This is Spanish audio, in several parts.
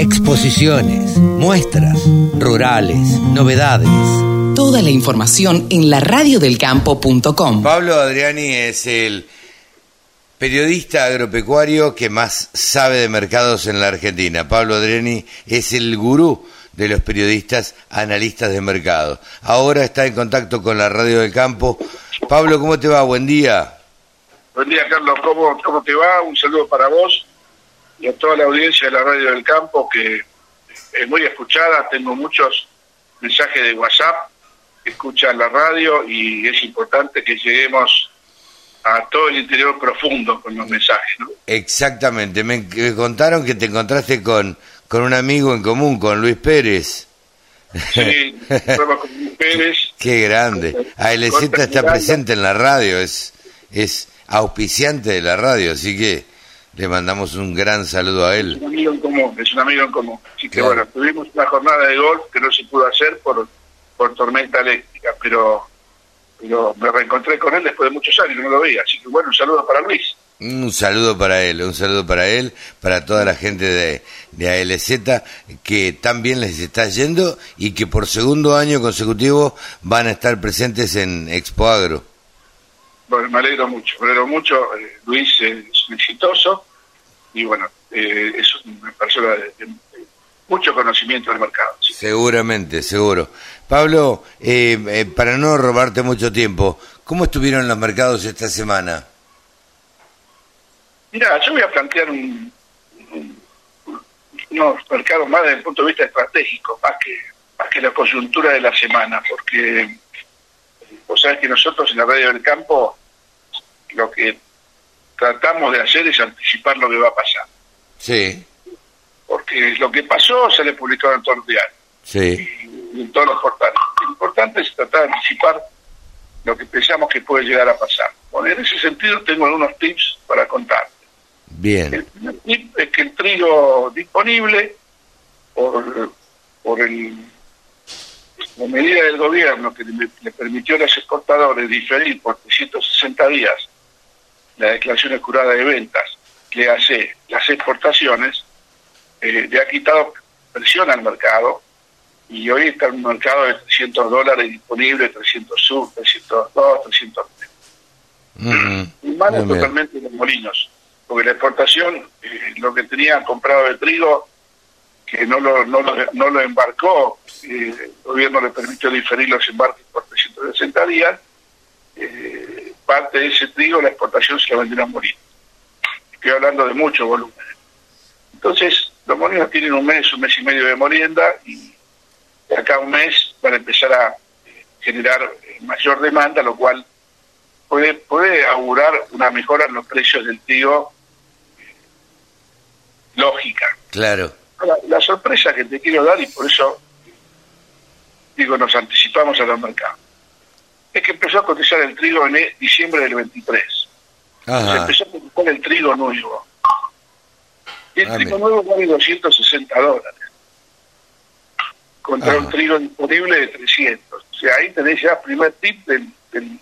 Exposiciones, muestras, rurales, novedades. Toda la información en la radiodelcampo.com. Pablo Adriani es el periodista agropecuario que más sabe de mercados en la Argentina. Pablo Adriani es el gurú de los periodistas analistas de mercado. Ahora está en contacto con la Radio del Campo. Pablo, ¿cómo te va? Buen día. Buen día, Carlos. ¿Cómo, cómo te va? Un saludo para vos y a toda la audiencia de la Radio del Campo, que es muy escuchada. Tengo muchos mensajes de WhatsApp que escuchan la radio y es importante que lleguemos a todo el interior profundo con los mensajes. ¿no? Exactamente. Me, contaron que te encontraste con, con un amigo en común, con Luis Pérez. Sí, con Luis Pérez. Qué grande. ALZ está presente en la radio, es, es auspiciante de la radio, así que le mandamos un gran saludo a él. Es un amigo en común, es un amigo en común. Así que Claro. bueno, tuvimos una jornada de golf que no se pudo hacer por, por tormenta eléctrica, pero, pero me reencontré con él después de muchos años, no lo veía. Así que bueno, un saludo para Luis. Un saludo para él, un saludo para él, para toda la gente de, de ALZ que tan bien les está yendo y que por segundo año consecutivo van a estar presentes en Expo Agro. Bueno, me alegro mucho, me alegro mucho. Eh, Luis es un exitoso y bueno, eh, es una persona de, de- de mucho conocimiento del mercado. ¿sí? Seguramente, seguro. Pablo, eh, eh, para no robarte mucho tiempo, ¿cómo estuvieron los mercados esta semana? Mira, yo voy a plantear un, un- unos mercados más desde el punto de vista estratégico, más que, más que la coyuntura de la semana, porque vos sabés que nosotros en la radio del campo lo que tratamos de hacer es anticipar lo que va a pasar, Sí, porque lo que pasó se le publicado en todos los diarios sí, y en todos los portales. Lo importante es tratar de anticipar lo que pensamos que puede llegar a pasar. Bueno, en ese sentido tengo algunos tips para contar. El bien, primer tip es que el trigo disponible por, por el, la medida del gobierno que le, le permitió a los exportadores diferir por 360 días la declaración jurada de ventas que hace las exportaciones, eh, le ha quitado presión al mercado y hoy está en un mercado de 300 dólares disponible, 300 sub, 302, 303. Ujú. Mi mano es Muy bien. totalmente de los molinos, porque la exportación, eh, lo que tenía comprado de trigo, que no lo, no lo, no lo embarcó, el gobierno le permitió diferir los embarques por 360 días, eh, parte de ese trigo la exportación se la vendieron a molinos. Estoy hablando de mucho volumen. Entonces, los molinos tienen un mes, un mes y medio de molienda y acá un mes van a empezar a eh, generar eh, mayor demanda, lo cual puede, puede augurar una mejora en los precios del trigo eh, lógica. claro, La, la sorpresa que te quiero dar, y por eso digo, nos anticipamos a los mercados, es que empezó a cotizar el trigo en diciembre del 23. Se empezó a cotizar el trigo nuevo. Y el Ah, trigo nuevo vale 260 dólares. Contra un trigo disponible de 300. O sea, ahí tenés ya el primer tip del- del-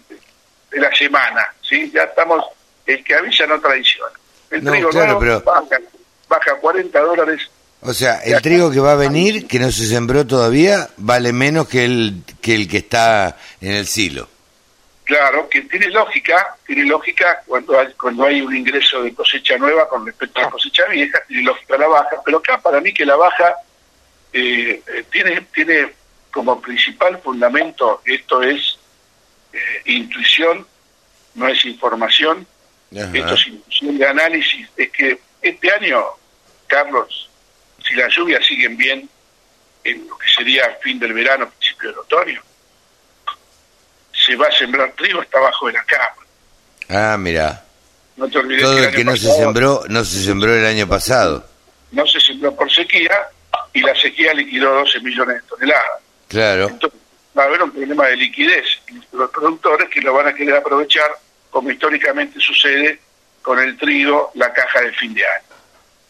de la semana. ¿sí? Ya estamos, el que avisa no traiciona. El No, trigo claro, nuevo pero- baja, baja 40 dólares O sea, el trigo que va a venir, que no se sembró todavía, vale menos que el que, el que está en el silo. Claro, que tiene lógica, tiene lógica cuando hay, cuando hay un ingreso de cosecha nueva con respecto a la cosecha vieja, tiene lógica la baja, pero acá para mí que la baja eh, eh, tiene, tiene como principal fundamento, esto es eh, intuición, no es información, Ajá. esto es intuición de análisis, es que este año, Carlos, si las lluvias siguen bien en lo que sería fin del verano, principio del otoño, se va a sembrar trigo hasta abajo de la cama. Ah, mira, No te olvides todo que el el que no se pasado sembró, no se sembró el año pasado. no se sembró por sequía y la sequía liquidó 12 millones de toneladas. Claro, Entonces, va a haber un problema de liquidez los productores que lo van a querer aprovechar, como históricamente sucede con el trigo, la caja de fin de año.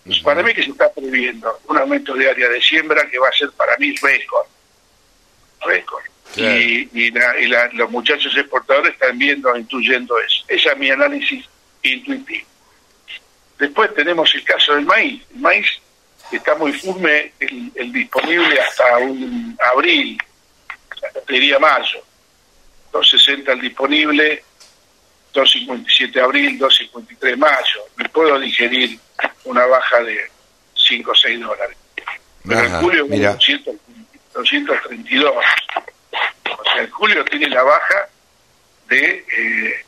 Pues Para mí que se está previendo un aumento de área de siembra que va a ser para mí récord. Récord. Claro. Y, y la- y la- los muchachos exportadores están viendo, intuyendo eso. Ese es mi análisis intuitivo. Después tenemos el caso del maíz. El maíz está muy firme el, disponible hasta un abril, diría mayo. 260 el disponible, 257 abril, 253 mayo. Me puedo digerir una baja de 5 o 6 dólares. Pero en julio 232. O sea, en julio tiene la baja de eh,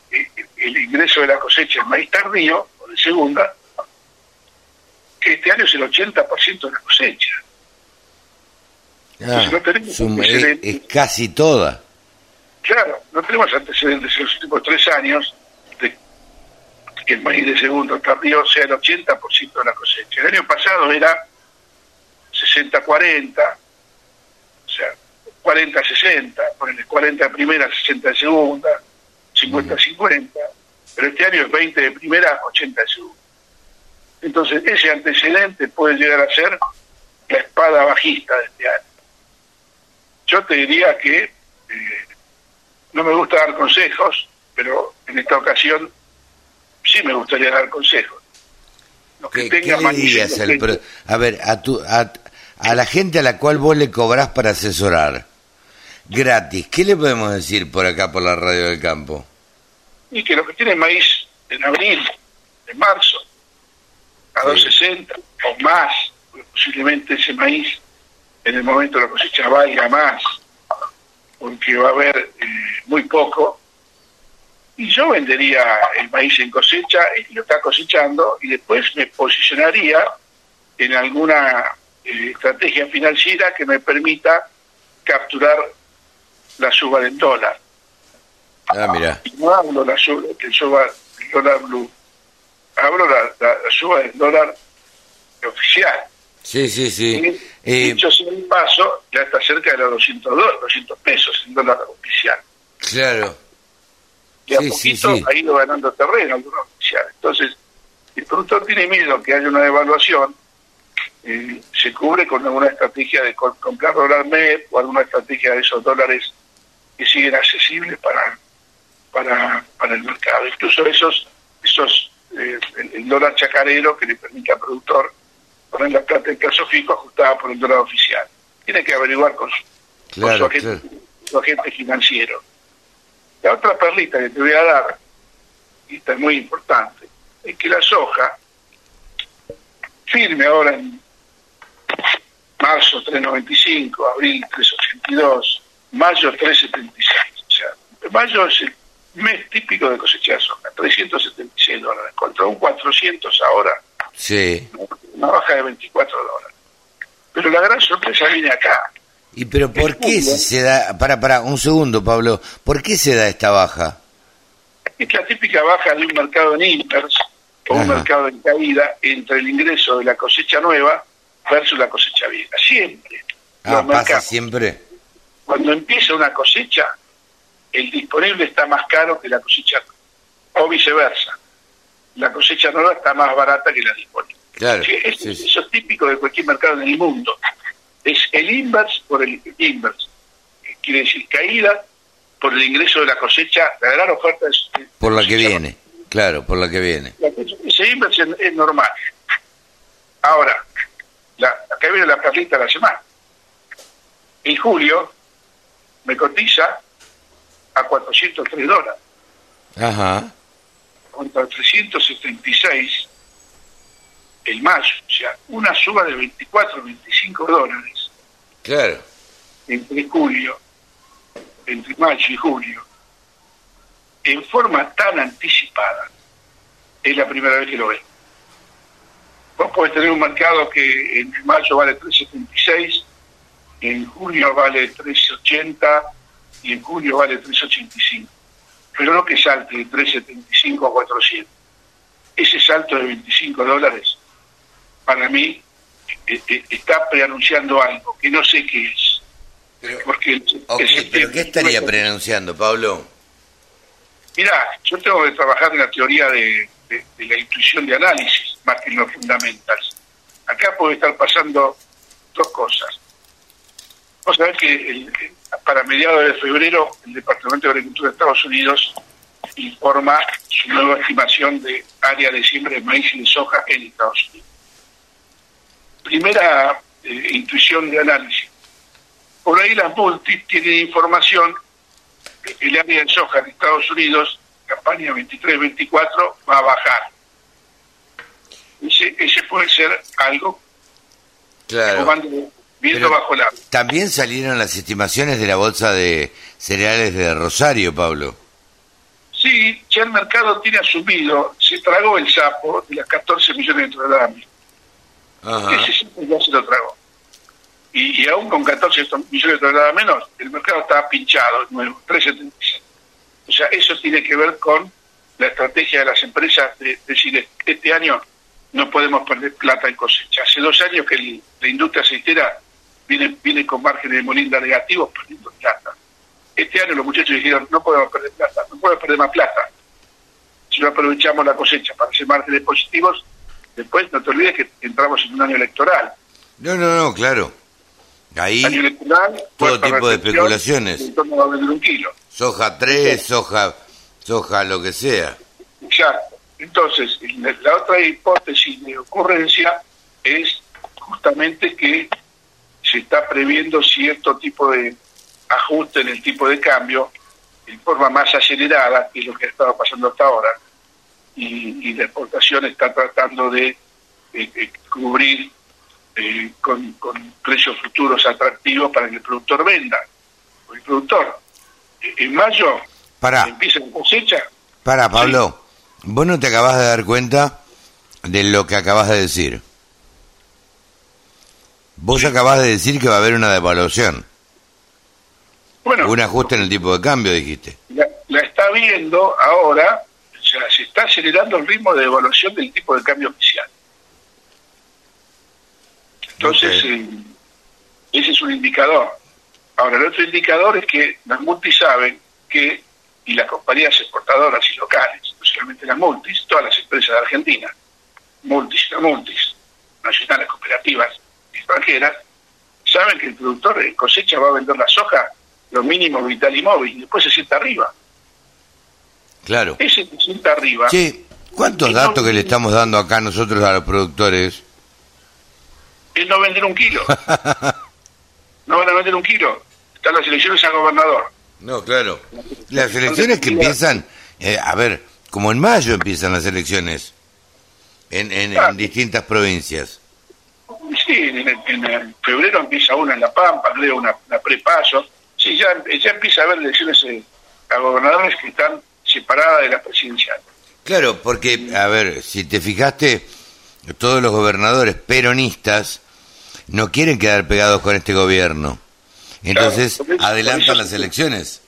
el ingreso de la cosecha en maíz tardío, o de segunda, que este año es el 80% de la cosecha. Ah, es, casi toda. Claro, no tenemos antecedentes en los últimos tres años de que el maíz de segundo tardío sea el 80% de la cosecha. El año pasado era 60-40, o sea, 40-60, el 40 de primera, 60 de segunda, 50-50, pero este año es 20 de primera, 80 de segunda. Entonces, ese antecedente puede llegar a ser la espada bajista de este año. Yo te diría que eh, no me gusta dar consejos, pero en esta ocasión sí me gustaría dar consejos. ¿Qué, le dirías a ver, a, tu, a, a la gente a la cual vos le cobrás para asesorar, gratis, ¿qué le podemos decir por acá por la radio del campo? Y que los que tienen maíz en abril, en marzo, a 260 o más, posiblemente ese maíz en el momento de la cosecha valga más, porque va a haber eh, muy poco. Y yo vendería el maíz en cosecha y lo está cosechando y después me posicionaría en alguna eh, estrategia financiera que me permita capturar la suba del dólar. Ah, mira. no hablo la suba, que suba el dólar blue hablo la, la, suba del dólar oficial. Sí, sí, sí. Eh, dicho sea un paso, ya está cerca de los 200, 200 pesos en dólar oficial. Claro. Y a poquito ha ido ganando terreno el dólar oficial. Entonces, el productor tiene miedo que haya una devaluación, eh, se cubre con alguna estrategia de comprar dólar MEP o alguna estrategia de esos dólares que siguen accesibles para, para, para el mercado. Incluso esos, esos eh, el, dólar chacarero que le permite al productor poner la plata en caso fijo ajustada por el dólar oficial. Tiene que averiguar con su, agente, financiero. La otra perlita que te voy a dar, y esta es muy importante, es que la soja firme ahora en marzo 3.95, abril 3.82, mayo 3.76. O sea, mayo es el mes típico de cosecha de soja, 376 dólares, contra un 400 ahora. Sí. Una baja de 24 dólares. Pero la gran sorpresa viene acá. ¿Y pero por qué se da, para, para, un segundo Pablo, ¿por qué se da esta baja? Es la típica baja de un mercado en impers o un mercado en caída entre el ingreso de la cosecha nueva versus la cosecha vieja. Siempre. Ah, pasa siempre. Cuando empieza una cosecha, el disponible está más caro que la cosecha o viceversa. La cosecha nueva está más barata que la disponible. Claro, eso, es típico de cualquier mercado en el mundo. Es el inverse por el inverse. Quiere decir caída por el ingreso de la cosecha, la gran oferta es... Por la que viene, claro, por la que viene. ese inverse es, normal. Ahora, la, acá viene la perlita de la semana. En julio me cotiza a 403 dólares. Ajá. Contra 376 el mayo, o sea, una suba de 24, 25 dólares. Claro. Entre julio, entre mayo y julio, en forma tan anticipada, es la primera vez que lo ven. Vos podés tener un mercado que en mayo vale 376, en junio vale 380 y en julio vale 3.85. Pero no que salte de 3.75 a 400. Ese salto de 25 dólares, para mí, eh, eh, está preanunciando algo que no sé qué es. Pero, Porque ¿pero ¿qué estaría preanunciando, Pablo? Mira, yo tengo que trabajar en la teoría de, la intuición de análisis, más que en los fundamentals. Acá puede estar pasando dos cosas. Vos sabés que el, para mediados de febrero, el Departamento de Agricultura de Estados Unidos informa su nueva estimación de área de siembra de maíz y de soja en Estados Unidos. Primera eh, intuición de análisis. Por ahí las multis tienen información que el área de soja en Estados Unidos, campaña 23-24, va a bajar. Ese, ese puede ser algo Claro. viendo bajo la... También salieron las estimaciones de la bolsa de cereales de Rosario, Pablo. Sí, ya el mercado tiene asumido, se tragó el sapo de las 14 millones de toneladas. Ajá. Ese sapo ya se lo tragó. Y, y aún con 14 millones de toneladas menos, el mercado está pinchado, de nuevo, 3,76. O sea, eso tiene que ver con la estrategia de las empresas de decir, este año no podemos perder plata en cosecha. Hace dos años que el- la industria aceitera viene, viene con márgenes de molinda negativos perdiendo plata. Este año los muchachos dijeron, no podemos perder plata, no podemos perder más plata. Si no aprovechamos la cosecha para hacer márgenes positivos, después no te olvides que entramos en un año electoral. No, no, no, claro. Ahí año electoral, todo tipo de especulaciones. el torno va a vender un kilo. soja 3, soja, soja lo que sea. Exacto. Entonces, la, la otra hipótesis de ocurrencia es justamente que se está previendo cierto tipo de ajuste en el tipo de cambio en forma más acelerada que lo que ha estado pasando hasta ahora. Y, y la exportación está tratando de eh, cubrir eh, con, con precios futuros atractivos para que el productor venda. El productor, eh, en mayo Pará, empieza la cosecha, pará, Pablo. Vos no te acabas de dar cuenta de lo que acabas de decir. Vos acabas de decir que va a haber una devaluación, bueno, un ajuste en el tipo de cambio, dijiste. la, la está viendo ahora, sea, se está acelerando el ritmo de evaluación del tipo de cambio oficial. Entonces, eh, ese es un indicador. Ahora, el otro indicador es que las multis saben que, y las compañías exportadoras y locales, no solamente las multis, todas las empresas de Argentina, multis y no multis, nacionales, cooperativas, extranjeras, saben que el productor de cosecha va a vender la soja lo mínimo vital y móvil, y después se sienta arriba. Claro. Ese que se sienta arriba, Che, ¿cuántos no- datos que le estamos dando acá nosotros a los productores? él no vender un kilo. no van a vender un kilo. Están las elecciones a gobernador. No, claro. Las elecciones que empiezan, eh, a ver, como en mayo empiezan las elecciones en, en, en distintas provincias. Sí, en, en- en febrero empieza una en La Pampa, creo, una, una prepaso. Sí, ya, ya empieza a haber elecciones eh, a gobernadores que están separadas de la presidencial. Claro, porque, a ver, si te fijaste, todos los gobernadores peronistas no quieren quedar pegados con este gobierno. Entonces, Claro, por eso- adelantan las elecciones.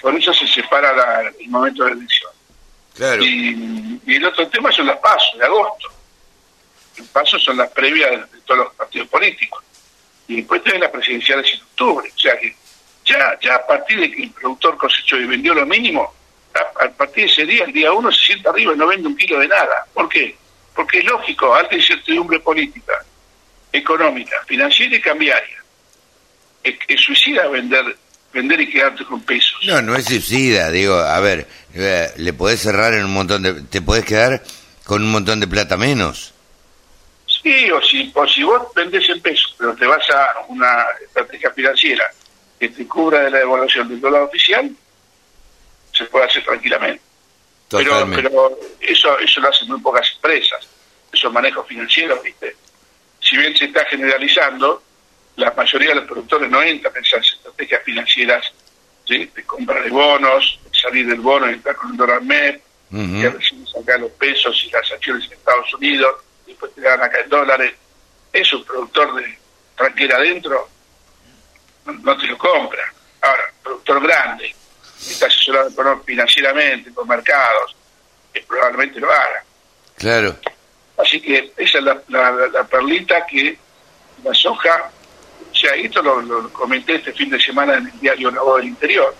Por eso se separa la- el momento de la elección. Claro. Y, y el otro tema son las pasos de agosto. Los pasos son las previas de, de todos los partidos políticos. Y después tienen las presidenciales en octubre. O sea que ya, ya a partir de que el productor cosechó y vendió lo mínimo, a, a partir de ese día, el día uno, se sienta arriba y no vende un kilo de nada. ¿Por qué? Porque es lógico, alta incertidumbre política, económica, financiera y cambiaria. Es, es suicida vender vender y quedarte con pesos. No, no es suicida, digo, a ver, eh, le podés cerrar en un montón de... Te podés quedar con un montón de plata menos. Sí, o si, o si vos vendés en pesos, pero te vas a una estrategia financiera que te cubra de la devaluación del dólar oficial, se puede hacer tranquilamente. Pero, pero eso, eso lo hacen muy pocas empresas, esos manejos financieros, ¿viste? Si bien se está generalizando, la mayoría de los productores no entran en esas estrategias financieras, ¿sí? De compra de bonos, de salir del bono y entrar con el dólar MEP, Ujú. que recién sacar los pesos y las acciones en Estados Unidos, después te dan acá en dólares. Es un productor de tranquera adentro, no, no te lo compra. Ahora, productor grande, financieramente por mercados, que probablemente lo haga. Claro. Así que esa es la, la- la- perlita que la soja, o sea, esto lo, lo comenté este fin de semana en el diario La Voz del Interior.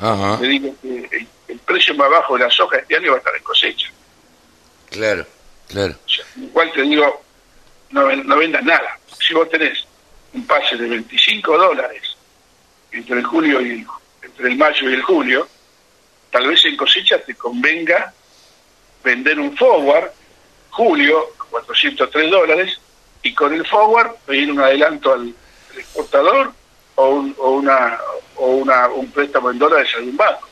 Ajá. Le digo que el, el precio más bajo de la soja este año va a estar en cosecha. Claro, claro. O sea, igual te digo, no, no vendas nada. Si vos tenés un pase de 25 dólares entre el julio y el, entre el mayo y el julio, tal vez en cosecha te convenga vender un forward julio 403 dólares y con el forward pedir un adelanto al, exportador o, un, o, una, o una, un préstamo en dólares a un banco.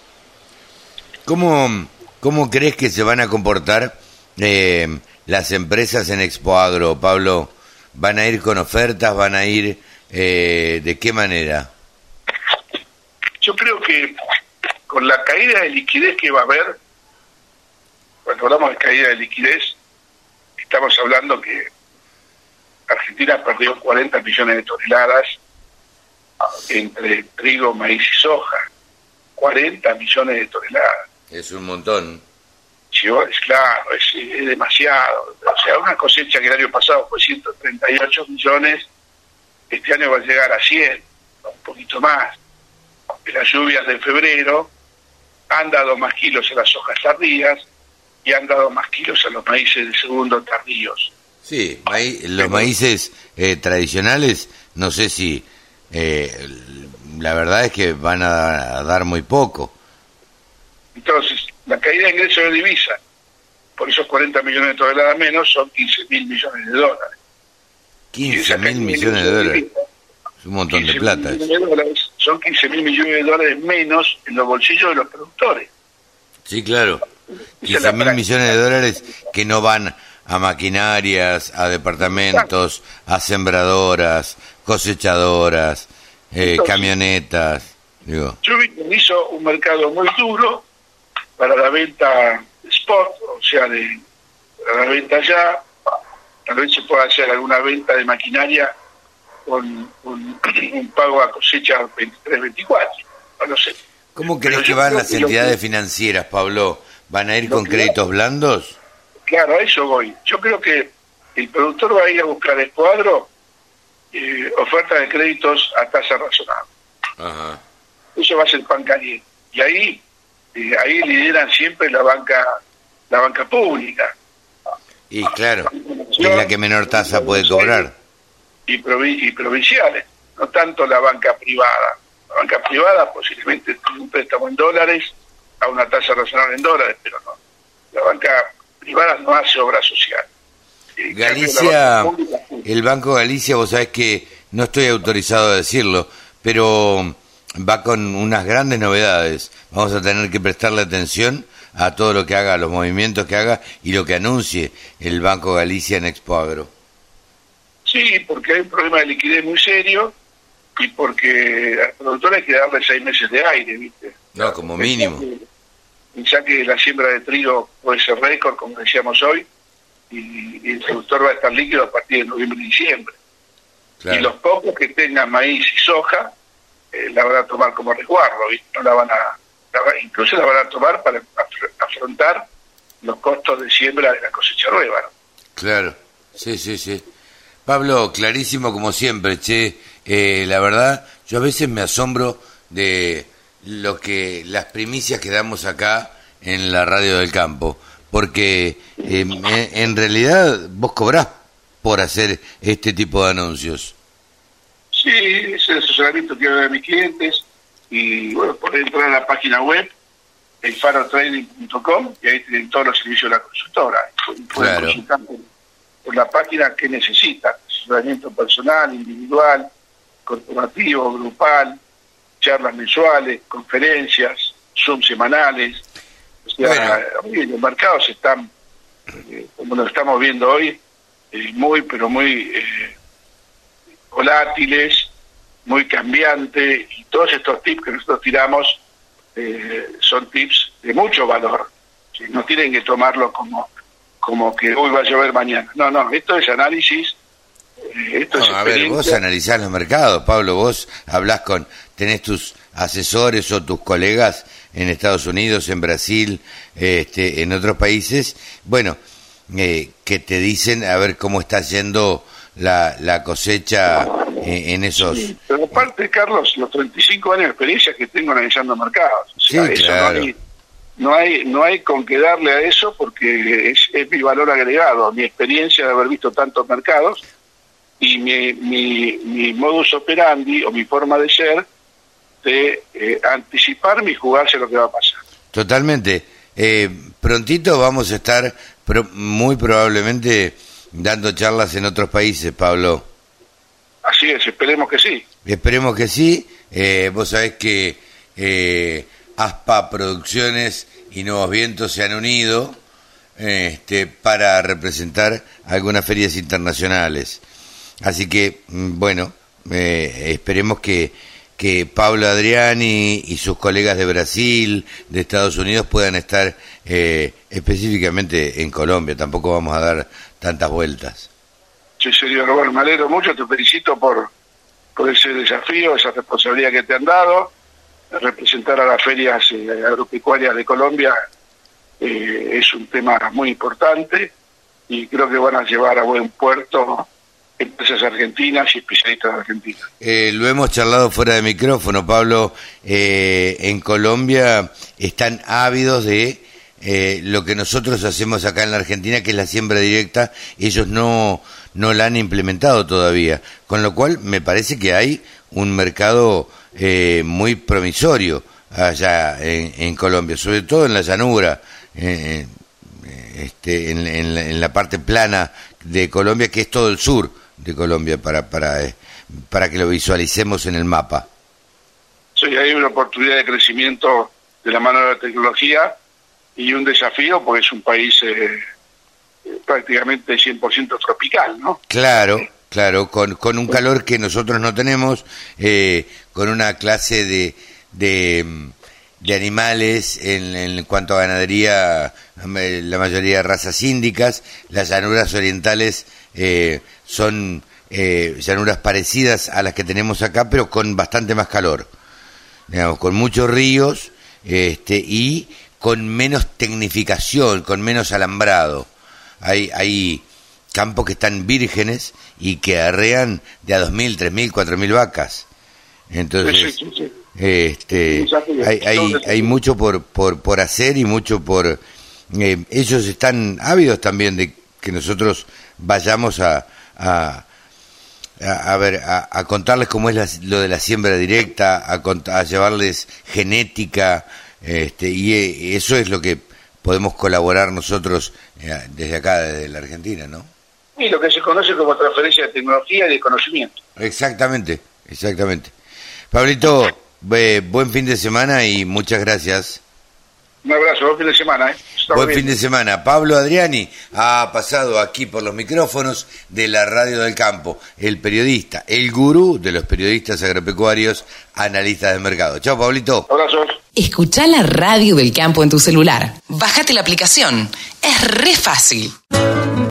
¿Cómo, ¿Cómo crees que se van a comportar eh, las empresas en Expo Agro, Pablo? ¿Van a ir con ofertas? ¿Van a ir eh, de qué manera? Yo creo que con la caída de liquidez que va a haber, cuando hablamos de caída de liquidez, estamos hablando que Argentina perdió 40 millones de toneladas entre trigo, maíz y soja. 40 millones de toneladas. Es un montón. Sí, es claro, es, demasiado. O sea, una cosecha que el año pasado fue 138 millones, este año va a llegar a 100, un poquito más. Las lluvias de febrero han dado más kilos a las hojas tardías y han dado más kilos a los maíces de segundo tardíos. Sí, los maíces eh, tradicionales, no sé si, eh, la verdad es que van a, dar muy poco. Entonces, la caída de ingresos de divisa, por esos 40 millones de toneladas menos, son 15 mil millones de dólares. 15 mil millones de dólares. Es un montón de plata. Son 15 mil millones de dólares menos en los bolsillos de los productores. Sí, claro. 15 mil millones de dólares que no van a maquinarias, a departamentos, a sembradoras, cosechadoras, eh, camionetas. Digo. hizo un mercado muy duro para la venta spot, o sea, de, para la venta ya. Tal vez se pueda hacer alguna venta de maquinaria con, un pago a cosecha 23-24, no sé. ¿Cómo crees que van las entidades financieras, Pablo? ¿Van a ir con créditos blandos? Claro, a eso voy. Yo creo que el productor va a ir a buscar el cuadro eh, oferta de créditos a tasa razonable. Eso va a ser pan caliente. Y ahí, eh, ahí lideran siempre la banca, la banca pública. Y claro, es la que menor tasa puede cobrar. Y, y provinciales, no tanto la banca privada. La banca privada posiblemente tiene un préstamo en dólares a una tasa razonable en dólares, pero no. La banca privada no hace obra social. Galicia, el Banco Galicia, vos sabés que no estoy autorizado a decirlo, pero va con unas grandes novedades. Vamos a tener que prestarle atención a todo lo que haga, a los movimientos que haga y lo que anuncie el Banco Galicia en Expo Agro. Sí, porque hay un problema de liquidez muy serio y porque al productor hay que darle seis meses de aire, ¿viste? No, como mínimo ya que la siembra de trigo puede ser récord, como decíamos hoy, y, el productor va a estar líquido a partir de noviembre y diciembre. Y los pocos que tengan maíz y soja, eh, la van a tomar como resguardo, no la van a, incluso la van a tomar para afrontar los costos de siembra de la cosecha nueva. Claro, sí, sí, sí. Pablo, clarísimo como siempre, che. Eh, la verdad, yo a veces me asombro de lo que las primicias que damos acá en la radio del campo, porque em, en, realidad vos cobrás por hacer este tipo de anuncios. Sí, es el asesoramiento que hago de mis clientes y bueno, podés entrar a la página web elfarotrading.com y ahí tienen todos los servicios de la consultora. Pueden consultar por, la página que necesitan, asesoramiento personal, individual, corporativo, grupal, charlas mensuales, conferencias, Zoom semanales. O sea, los mercados están, eh, como lo estamos viendo hoy, eh, muy, pero muy eh, volátiles, muy cambiantes, y todos estos tips que nosotros tiramos son tips de mucho valor. No tienen que tomarlo como, como que hoy va a llover mañana. No, no, esto es análisis. Esto a ver, vos analizás los mercados, Pablo, vos hablás con tenés tus asesores o tus colegas en Estados Unidos, en Brasil, este, en otros países, bueno, eh, que te dicen a ver cómo está yendo la, la cosecha eh, en, esos... pero aparte, Carlos, los 35 años de experiencia que tengo analizando mercados. sí, claro. no, hay, no, hay, con qué darle a eso porque es, es mi valor agregado, mi experiencia de haber visto tantos mercados y mi, mi, mi modus operandi o mi forma de ser de eh, anticiparme y jugarse lo que va a pasar. Totalmente. Eh, prontito vamos a estar muy probablemente dando charlas en otros países, Pablo. Así es, esperemos que sí. Esperemos que sí. Eh, vos sabés que eh, ASPA Producciones y Nuevos Vientos se han unido este, para representar algunas ferias internacionales. Así que, mm, bueno, eh, esperemos que, que Pablo Adriani y sus colegas de Brasil, de Estados Unidos, puedan estar eh, específicamente en Colombia. Tampoco vamos a dar tantas vueltas. Sí, señor mucho, te felicito por, por ese desafío, esa responsabilidad que te han dado. Representar a las ferias eh, agropecuarias de Colombia eh, es un tema muy importante y creo que van a llevar a buen puerto empresas argentinas y especialistas argentinos. Eh, lo hemos charlado fuera de micrófono, Pablo. Eh, en Colombia están ávidos de lo que nosotros hacemos acá en la Argentina, que es la siembra directa. Ellos no, no la han implementado todavía. Con lo cual, me parece que hay un mercado eh, muy promisorio allá en, en, Colombia, sobre todo en la llanura. Eh, este, en, en, en, la parte plana de Colombia, que es todo el sur de Colombia, para, para, eh, para que lo visualicemos en el mapa. Sí, hay una oportunidad de crecimiento de la mano de la tecnología y un desafío porque es un país eh, prácticamente 100% tropical, ¿no? Claro, claro, con, con un calor que nosotros no tenemos, eh, con una clase de, de, de animales en, en, cuanto a ganadería, la mayoría de razas índicas, las llanuras orientales eh, son eh, llanuras parecidas a las que tenemos acá, pero con bastante más calor, digamos, con muchos ríos este, y con menos tecnificación, con menos alambrado. Hay, hay campos que están vírgenes y que arrean de a 2.000, 3.000, 4.000 vacas. Entonces, sí, sí, sí. este, hay, hay, hay, mucho por, por, por hacer y mucho por... Eh, ellos están ávidos también de que nosotros vayamos a, a, a, a ver, a, a, contarles cómo es la, lo de la siembra directa, a, a llevarles genética, este, y eso es lo que podemos colaborar nosotros eh, desde acá, desde la Argentina, ¿no? Y lo que se conoce como transferencia de tecnología y de conocimiento. Exactamente, exactamente. Pablito, eh, buen fin de semana y muchas gracias. Un abrazo, buen fin de semana. ¿eh? Buen fin de semana. Pablo Adriani ha pasado aquí por los micrófonos de la Radio del Campo, el periodista, el gurú de los periodistas agropecuarios, analistas de mercado. Chao, Pablito. Abrazos. Escucha la Radio del Campo en tu celular. Bájate la aplicación. Es re fácil.